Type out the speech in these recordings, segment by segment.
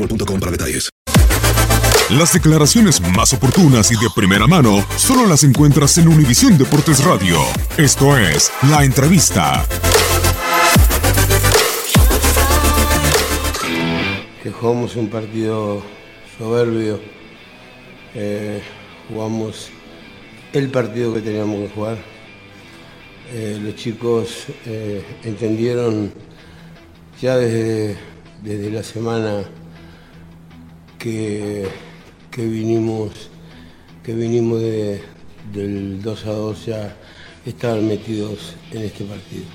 boostmobile.com para detalles. Las declaraciones más oportunas y de primera mano solo las encuentras en Univisión Deportes Radio. Esto es La Entrevista. Que jugamos un partido soberbio. Eh, jugamos el partido que teníamos que jugar. Eh, los chicos eh, entendieron ya desde, desde la semana que, que vinimos, que vinimos de, del 2 a 2 ya estaban metidos en este partido.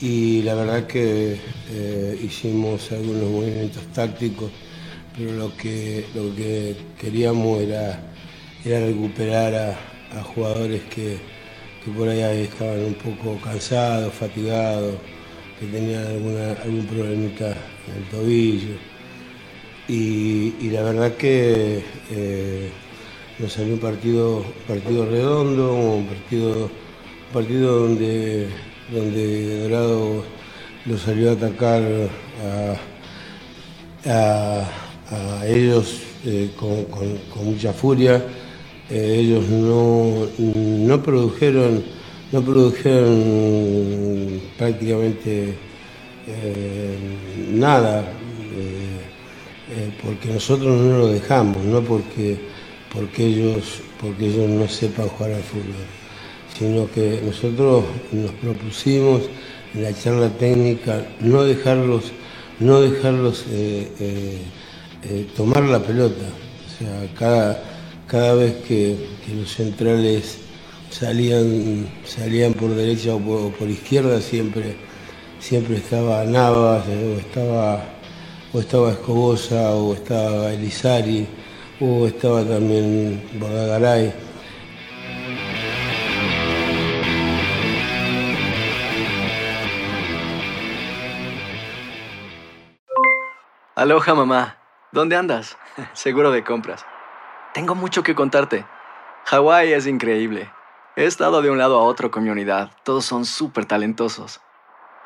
Y la verdad que eh, hicimos algunos movimientos tácticos, pero lo que, lo que queríamos era, era recuperar a, jugadores que, que, por ahí estaban un poco cansados, fatigados, que tenían alguna, algún problemita en el tobillo. Y, la verdad que eh, nos salió un partido, partido redondo, un partido, partido donde, donde Dorado lo salió a atacar a, ellos eh, con, mucha furia. Eh, ellos no, no produjeron, no produjeron prácticamente nada eh, porque nosotros no lo dejamos, no porque, porque, ellos, porque ellos no sepan jugar al fútbol, sino que nosotros nos propusimos en la charla técnica no dejarlos, no dejarlos eh, eh, tomar la pelota. O sea, cada, cada vez que, los centrales salían, salían por derecha o por, o por izquierda, siempre, siempre estaba Navas o estaba o estaba Escobosa, o estaba Elizari, o estaba también Bordagaray. Aloha mamá, ¿dónde andas? Seguro de compras. Tengo mucho que contarte. Hawái es increíble. He estado de un lado a otro con mi unidad. Todos son súper talentosos.